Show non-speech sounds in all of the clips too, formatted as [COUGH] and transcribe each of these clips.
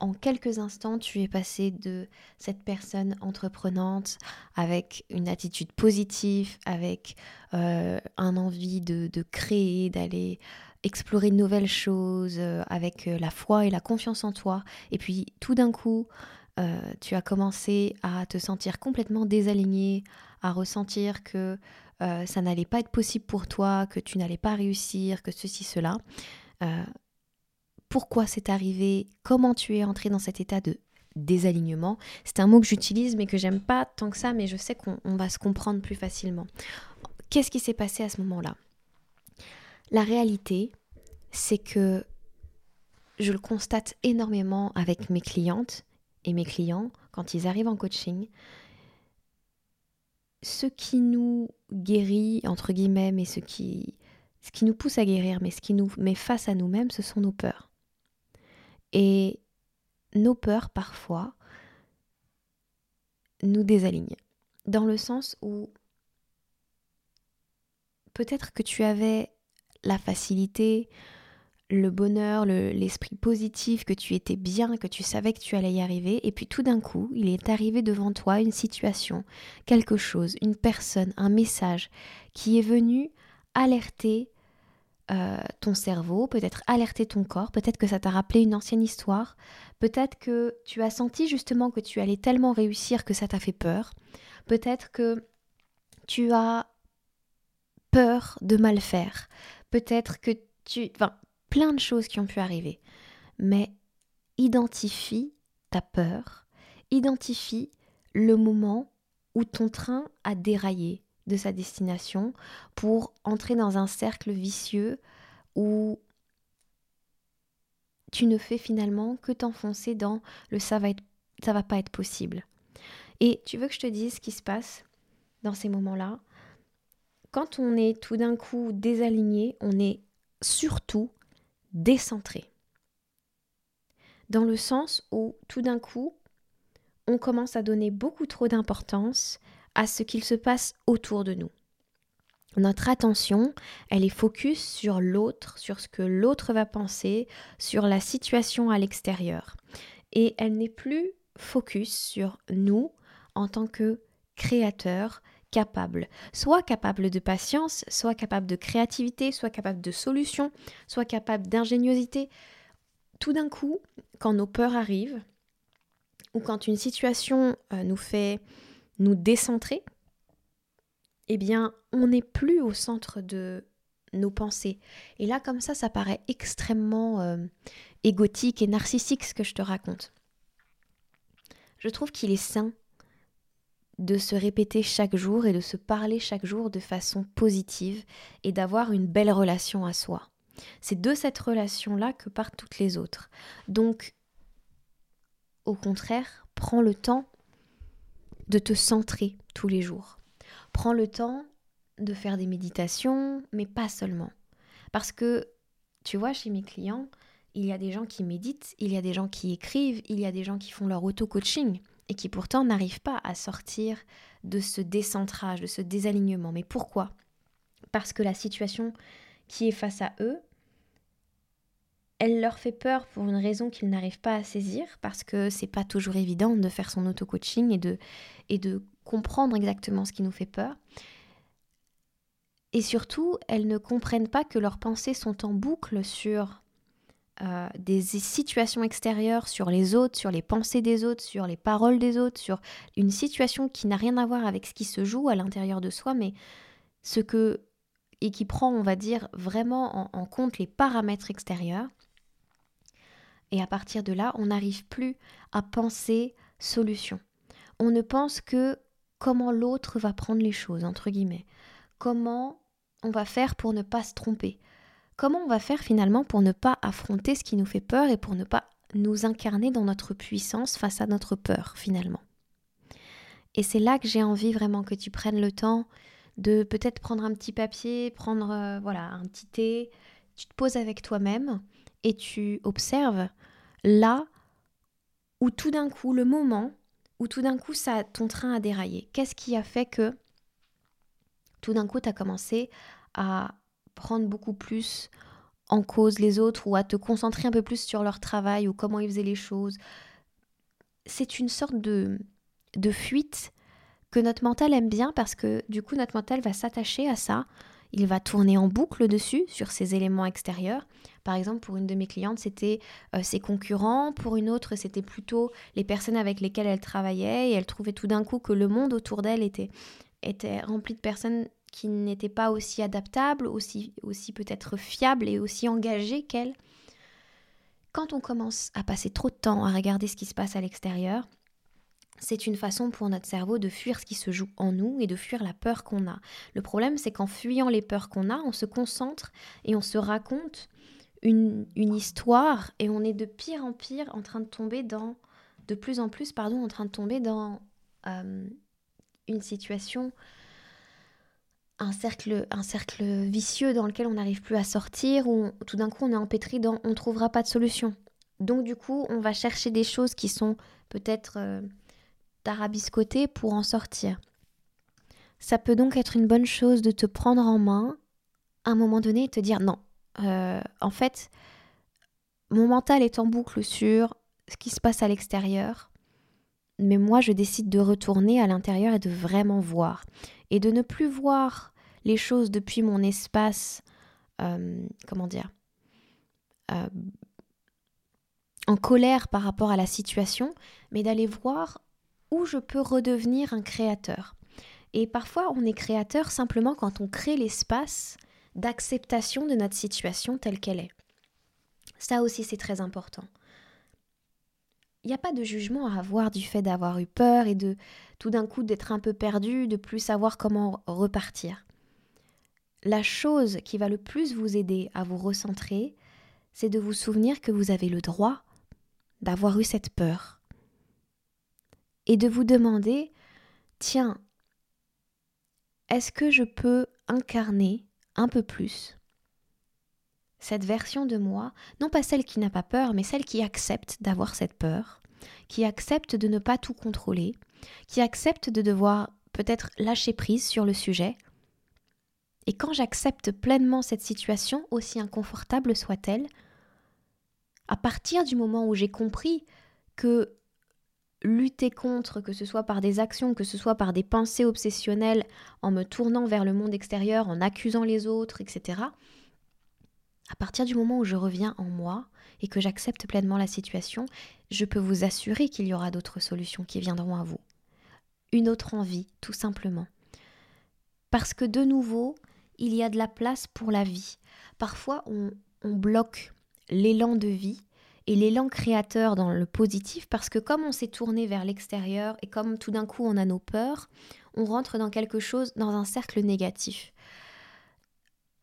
en quelques instants, tu es passé de cette personne entreprenante avec une attitude positive, avec euh, un envie de, créer, d'aller explorer de nouvelles choses, euh, avec euh, la foi et la confiance en toi. Et puis tout d'un coup, tu as commencé à te sentir complètement désaligné, à ressentir que ça n'allait pas être possible pour toi, que tu n'allais pas réussir, que ceci, cela pourquoi c'est arrivé, comment tu es entré dans cet état de désalignement. C'est un mot que j'utilise mais que j'aime pas tant que ça, mais je sais qu'on va se comprendre plus facilement. Qu'est-ce qui s'est passé à ce moment-là? La réalité, c'est que je le constate énormément avec mes clientes et mes clients quand ils arrivent en coaching. Ce qui nous guérit, entre guillemets, mais ce qui, ce qui nous pousse à guérir, mais ce qui nous met face à nous-mêmes, ce sont nos peurs. Et nos peurs, parfois, nous désalignent. Dans le sens où peut-être que tu avais la facilité, le bonheur, l'esprit positif, que tu étais bien, que tu savais que tu allais y arriver, et puis tout d'un coup, il est arrivé devant toi une situation, quelque chose, une personne, un message qui est venu alerter euh, ton cerveau, peut-être alerter ton corps, peut-être que ça t'a rappelé une ancienne histoire, peut-être que tu as senti justement que tu allais tellement réussir que ça t'a fait peur, peut-être que tu as peur de mal faire, peut-être que tu... Enfin, plein de choses qui ont pu arriver. Mais identifie ta peur, identifie le moment où ton train a déraillé, de sa destination pour entrer dans un cercle vicieux où tu ne fais finalement que t'enfoncer dans le ça va être ça va pas être possible. Et tu veux que je te dise ce qui se passe dans ces moments-là? Quand on est tout d'un coup désaligné, on est surtout décentré. Dans le sens où tout d'un coup, on commence à donner beaucoup trop d'importance à ce qu'il se passe autour de nous. Notre attention, elle est focus sur l'autre, sur ce que l'autre va penser, sur la situation à l'extérieur. Et elle n'est plus focus sur nous en tant que créateurs capables, soit capables de patience, soit capables de créativité, soit capables de solution, soit capables d'ingéniosité. Tout d'un coup, quand nos peurs arrivent, ou quand une situation euh, nous fait nous décentrer, eh bien, on n'est plus au centre de nos pensées. Et là, comme ça, ça paraît extrêmement euh, égotique et narcissique ce que je te raconte. Je trouve qu'il est sain de se répéter chaque jour et de se parler chaque jour de façon positive et d'avoir une belle relation à soi. C'est de cette relation-là que partent toutes les autres. Donc, au contraire, prends le temps de te centrer tous les jours. Prends le temps de faire des méditations, mais pas seulement. Parce que, tu vois, chez mes clients, il y a des gens qui méditent, il y a des gens qui écrivent, il y a des gens qui font leur auto-coaching et qui pourtant n'arrivent pas à sortir de ce décentrage, de ce désalignement. Mais pourquoi? Parce que la situation qui est face à eux elle leur fait peur pour une raison qu'ils n'arrivent pas à saisir, parce que c'est pas toujours évident de faire son auto-coaching et de, comprendre exactement ce qui nous fait peur. Et surtout, elles ne comprennent pas que leurs pensées sont en boucle sur euh, des situations extérieures sur les autres, sur les pensées des autres, sur les paroles des autres, sur une situation qui n'a rien à voir avec ce qui se joue à l'intérieur de soi, mais ce que et qui prend, on va dire, vraiment en, en compte les paramètres extérieurs. Et à partir de là, on n'arrive plus à penser solution. On ne pense que comment l'autre va prendre les choses, entre guillemets. Comment on va faire pour ne pas se tromper Comment on va faire finalement pour ne pas affronter ce qui nous fait peur et pour ne pas nous incarner dans notre puissance face à notre peur finalement Et c'est là que j'ai envie vraiment que tu prennes le temps de peut-être prendre un petit papier, prendre euh, voilà un petit thé, tu te poses avec toi-même et tu observes là où tout d'un coup, le moment où tout d'un coup ça ton train a déraillé. Qu'est-ce qui a fait que tout d'un coup tu as commencé à prendre beaucoup plus en cause les autres ou à te concentrer un peu plus sur leur travail ou comment ils faisaient les choses? C'est une sorte de, de fuite que notre mental aime bien parce que du coup notre mental va s'attacher à ça, il va tourner en boucle dessus sur ces éléments extérieurs. Par exemple, pour une de mes clientes, c'était euh, ses concurrents, pour une autre, c'était plutôt les personnes avec lesquelles elle travaillait et elle trouvait tout d'un coup que le monde autour d'elle était, était rempli de personnes qui n'était pas aussi adaptable, aussi, aussi peut-être fiable et aussi engagée qu'elle. Quand on commence à passer trop de temps à regarder ce qui se passe à l'extérieur, c'est une façon pour notre cerveau de fuir ce qui se joue en nous et de fuir la peur qu'on a. Le problème, c'est qu'en fuyant les peurs qu'on a, on se concentre et on se raconte une, histoire et on est de pire en pire en train de tomber dans, de plus en plus, pardon, en train de tomber dans euh, une situation un cercle, un cercle vicieux dans lequel on n'arrive plus à sortir, où tout d'un coup on est empêtré dans on ne trouvera pas de solution. Donc du coup, on va chercher des choses qui sont peut-être euh, pour en sortir. Ça peut donc être une bonne chose de te prendre en main à un moment donné et te dire non, euh, en fait, mon mental est en boucle sur ce qui se passe à l'extérieur, mais moi je décide de retourner à l'intérieur et de vraiment voir et de ne plus voir les choses depuis mon espace, euh, comment dire, euh, en colère par rapport à la situation, mais d'aller voir où je peux redevenir un créateur. Et parfois, on est créateur simplement quand on crée l'espace d'acceptation de notre situation telle qu'elle est. Ça aussi, c'est très important il n'y a pas de jugement à avoir du fait d'avoir eu peur et de tout d'un coup d'être un peu perdu, de plus savoir comment repartir. La chose qui va le plus vous aider à vous recentrer, c'est de vous souvenir que vous avez le droit d'avoir eu cette peur. Et de vous demander, tiens, est-ce que je peux incarner un peu plus cette version de moi, non pas celle qui n'a pas peur, mais celle qui accepte d'avoir cette peur, qui accepte de ne pas tout contrôler, qui accepte de devoir peut-être lâcher prise sur le sujet. Et quand j'accepte pleinement cette situation, aussi inconfortable soit-elle, à partir du moment où j'ai compris que lutter contre, que ce soit par des actions, que ce soit par des pensées obsessionnelles, en me tournant vers le monde extérieur, en accusant les autres, etc., à partir du moment où je reviens en moi et que j'accepte pleinement la situation, je peux vous assurer qu'il y aura d'autres solutions qui viendront à vous. Une autre envie, tout simplement. Parce que de nouveau, il y a de la place pour la vie. Parfois, on, on bloque l'élan de vie et l'élan créateur dans le positif parce que comme on s'est tourné vers l'extérieur et comme tout d'un coup on a nos peurs, on rentre dans quelque chose, dans un cercle négatif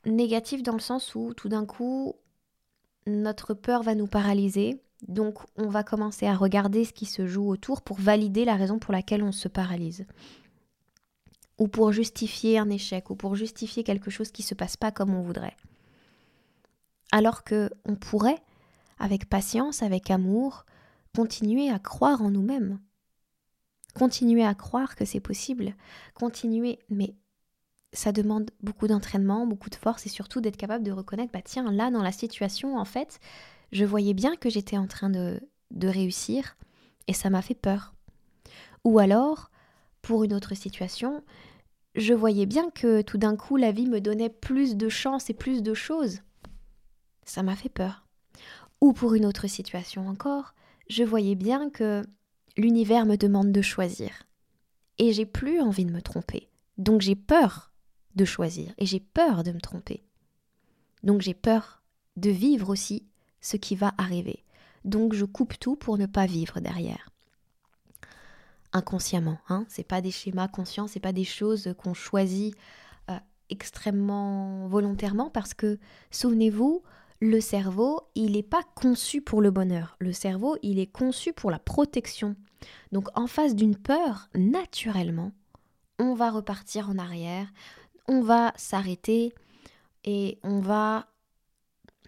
négatif dans le sens où tout d'un coup, notre peur va nous paralyser. Donc on va commencer à regarder ce qui se joue autour pour valider la raison pour laquelle on se paralyse. Ou pour justifier un échec, ou pour justifier quelque chose qui ne se passe pas comme on voudrait. Alors que on pourrait, avec patience, avec amour, continuer à croire en nous-mêmes. Continuer à croire que c'est possible. Continuer, mais ça demande beaucoup d'entraînement, beaucoup de force et surtout d'être capable de reconnaître, bah tiens, là dans la situation, en fait, je voyais bien que j'étais en train de, de réussir et ça m'a fait peur. Ou alors, pour une autre situation, je voyais bien que tout d'un coup la vie me donnait plus de chance et plus de choses. Ça m'a fait peur. Ou pour une autre situation encore, je voyais bien que l'univers me demande de choisir. Et j'ai plus envie de me tromper. Donc j'ai peur de choisir et j'ai peur de me tromper. Donc j'ai peur de vivre aussi ce qui va arriver. Donc je coupe tout pour ne pas vivre derrière. Inconsciemment, hein, c'est pas des schémas conscients, c'est pas des choses qu'on choisit euh, extrêmement volontairement parce que souvenez-vous, le cerveau, il n'est pas conçu pour le bonheur. Le cerveau, il est conçu pour la protection. Donc en face d'une peur, naturellement, on va repartir en arrière, on va s'arrêter et on va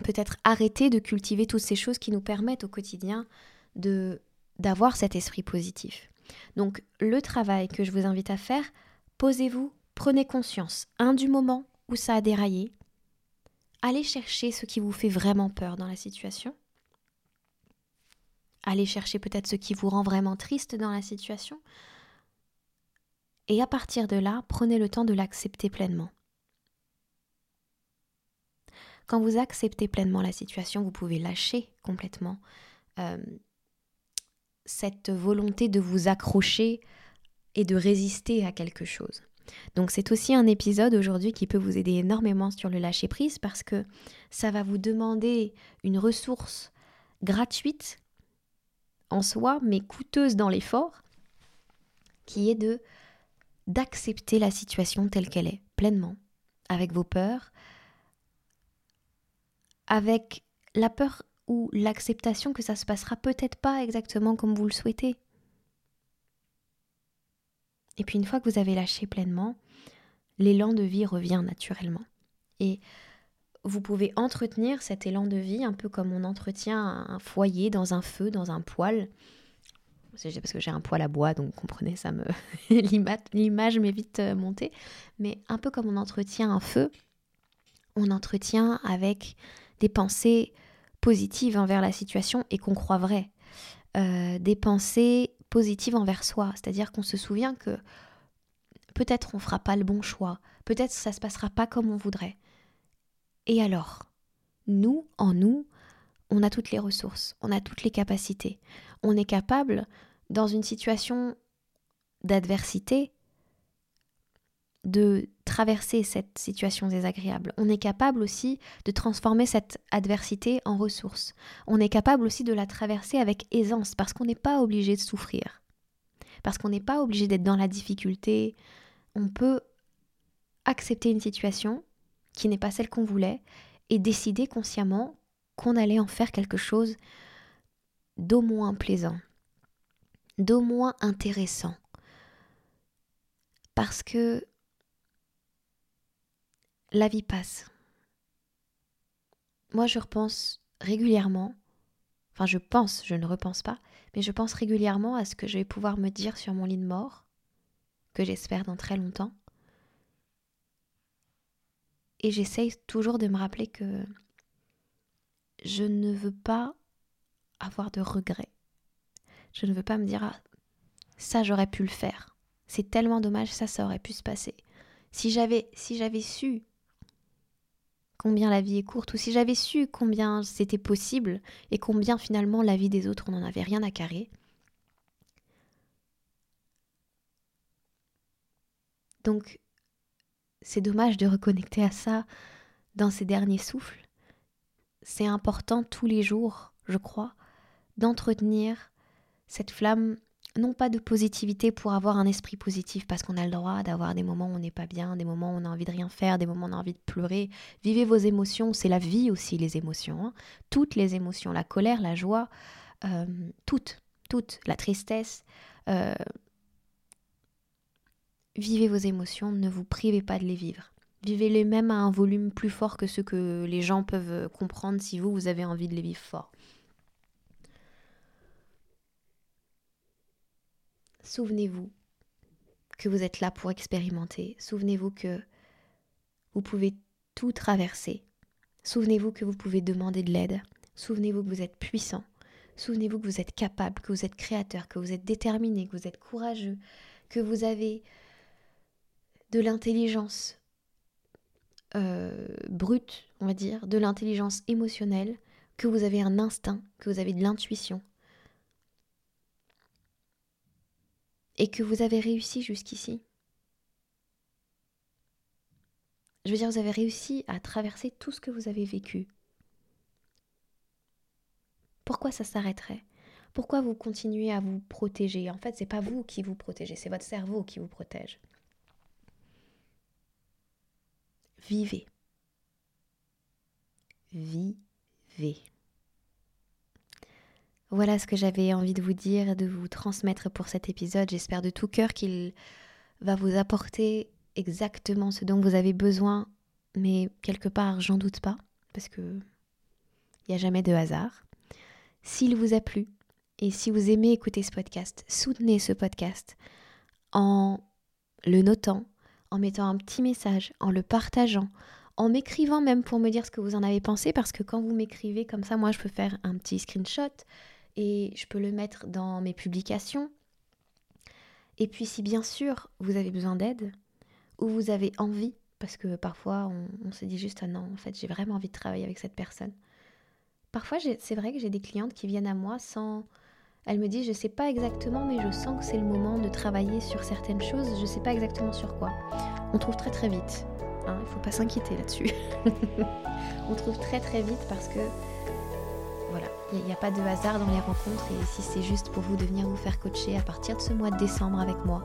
peut-être arrêter de cultiver toutes ces choses qui nous permettent au quotidien de d'avoir cet esprit positif. Donc le travail que je vous invite à faire, posez-vous, prenez conscience, un du moment où ça a déraillé, allez chercher ce qui vous fait vraiment peur dans la situation. Allez chercher peut-être ce qui vous rend vraiment triste dans la situation. Et à partir de là, prenez le temps de l'accepter pleinement. Quand vous acceptez pleinement la situation, vous pouvez lâcher complètement euh, cette volonté de vous accrocher et de résister à quelque chose. Donc c'est aussi un épisode aujourd'hui qui peut vous aider énormément sur le lâcher prise parce que ça va vous demander une ressource gratuite en soi mais coûteuse dans l'effort qui est de d'accepter la situation telle qu'elle est pleinement avec vos peurs avec la peur ou l'acceptation que ça se passera peut-être pas exactement comme vous le souhaitez et puis une fois que vous avez lâché pleinement, l'élan de vie revient naturellement. Et vous pouvez entretenir cet élan de vie un peu comme on entretient un foyer dans un feu, dans un poêle. C'est parce que j'ai un poêle à bois, donc comprenez, ça me [LAUGHS] l'image m'est vite euh, montée. Mais un peu comme on entretient un feu, on entretient avec des pensées positives envers la situation et qu'on croit vraies. Euh, des pensées envers soi, c'est-à-dire qu'on se souvient que peut-être on fera pas le bon choix, peut-être ça se passera pas comme on voudrait. Et alors, nous, en nous, on a toutes les ressources, on a toutes les capacités. On est capable, dans une situation d'adversité, de traverser cette situation désagréable. On est capable aussi de transformer cette adversité en ressource. On est capable aussi de la traverser avec aisance parce qu'on n'est pas obligé de souffrir. Parce qu'on n'est pas obligé d'être dans la difficulté. On peut accepter une situation qui n'est pas celle qu'on voulait et décider consciemment qu'on allait en faire quelque chose d'au moins plaisant, d'au moins intéressant. Parce que la vie passe. Moi, je repense régulièrement, enfin je pense, je ne repense pas, mais je pense régulièrement à ce que je vais pouvoir me dire sur mon lit de mort, que j'espère dans très longtemps. Et j'essaye toujours de me rappeler que je ne veux pas avoir de regrets. Je ne veux pas me dire ah, ça j'aurais pu le faire. C'est tellement dommage, ça ça aurait pu se passer. Si j'avais si j'avais su combien la vie est courte, ou si j'avais su combien c'était possible et combien finalement la vie des autres on n'en avait rien à carrer. Donc c'est dommage de reconnecter à ça dans ces derniers souffles. C'est important tous les jours, je crois, d'entretenir cette flamme non pas de positivité pour avoir un esprit positif, parce qu'on a le droit d'avoir des moments où on n'est pas bien, des moments où on a envie de rien faire, des moments où on a envie de pleurer. Vivez vos émotions, c'est la vie aussi, les émotions. Hein. Toutes les émotions, la colère, la joie, euh, toutes, toutes, la tristesse. Euh, vivez vos émotions, ne vous privez pas de les vivre. Vivez-les même à un volume plus fort que ce que les gens peuvent comprendre si vous, vous avez envie de les vivre fort. Souvenez-vous que vous êtes là pour expérimenter. Souvenez-vous que vous pouvez tout traverser. Souvenez-vous que vous pouvez demander de l'aide. Souvenez-vous que vous êtes puissant. Souvenez-vous que vous êtes capable, que vous êtes créateur, que vous êtes déterminé, que vous êtes courageux, que vous avez de l'intelligence euh, brute, on va dire, de l'intelligence émotionnelle, que vous avez un instinct, que vous avez de l'intuition, et que vous avez réussi jusqu'ici. Je veux dire, vous avez réussi à traverser tout ce que vous avez vécu. Pourquoi ça s'arrêterait? Pourquoi vous continuez à vous protéger? En fait, c'est pas vous qui vous protégez, c'est votre cerveau qui vous protège. Vivez. Vivez. Voilà ce que j'avais envie de vous dire de vous transmettre pour cet épisode. J'espère de tout cœur qu'il va vous apporter exactement ce dont vous avez besoin, mais quelque part, j'en doute pas, parce que il n'y a jamais de hasard. S'il vous a plu et si vous aimez écouter ce podcast, soutenez ce podcast en le notant, en mettant un petit message, en le partageant, en m'écrivant même pour me dire ce que vous en avez pensé, parce que quand vous m'écrivez comme ça, moi je peux faire un petit screenshot et je peux le mettre dans mes publications. Et puis si bien sûr vous avez besoin d'aide, ou vous avez envie, parce que parfois on, se dit juste ah non, en fait j'ai vraiment envie de travailler avec cette personne. Parfois c'est vrai que j'ai des clientes qui viennent à moi sans... Elles me disent je sais pas exactement mais je sens que c'est le moment de travailler sur certaines choses, je sais pas exactement sur quoi. On trouve très très vite. Hein, il faut pas s'inquiéter là-dessus. [LAUGHS] on trouve très très vite parce que voilà, il n'y a, pas de hasard dans les rencontres et si c'est juste pour vous de venir vous faire coacher à partir de ce mois de décembre avec moi,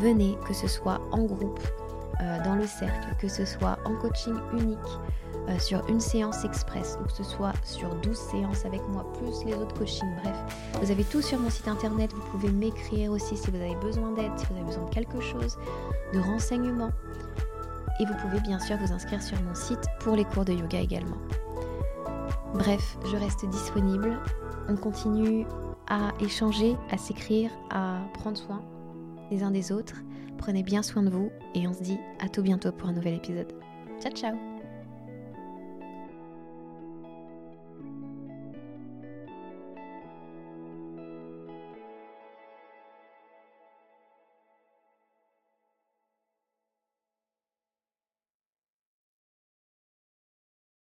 venez, que ce soit en groupe, euh, dans le cercle, que ce soit en coaching unique, euh, sur une séance express ou que ce soit sur 12 séances avec moi, plus les autres coachings. Bref, vous avez tout sur mon site internet. Vous pouvez m'écrire aussi si vous avez besoin d'aide, si vous avez besoin de quelque chose, de renseignements. Et vous pouvez bien sûr vous inscrire sur mon site pour les cours de yoga également. Bref, je reste disponible. On continue à échanger, à s'écrire, à prendre soin les uns des autres. Prenez bien soin de vous et on se dit à tout bientôt pour un nouvel épisode. Ciao ciao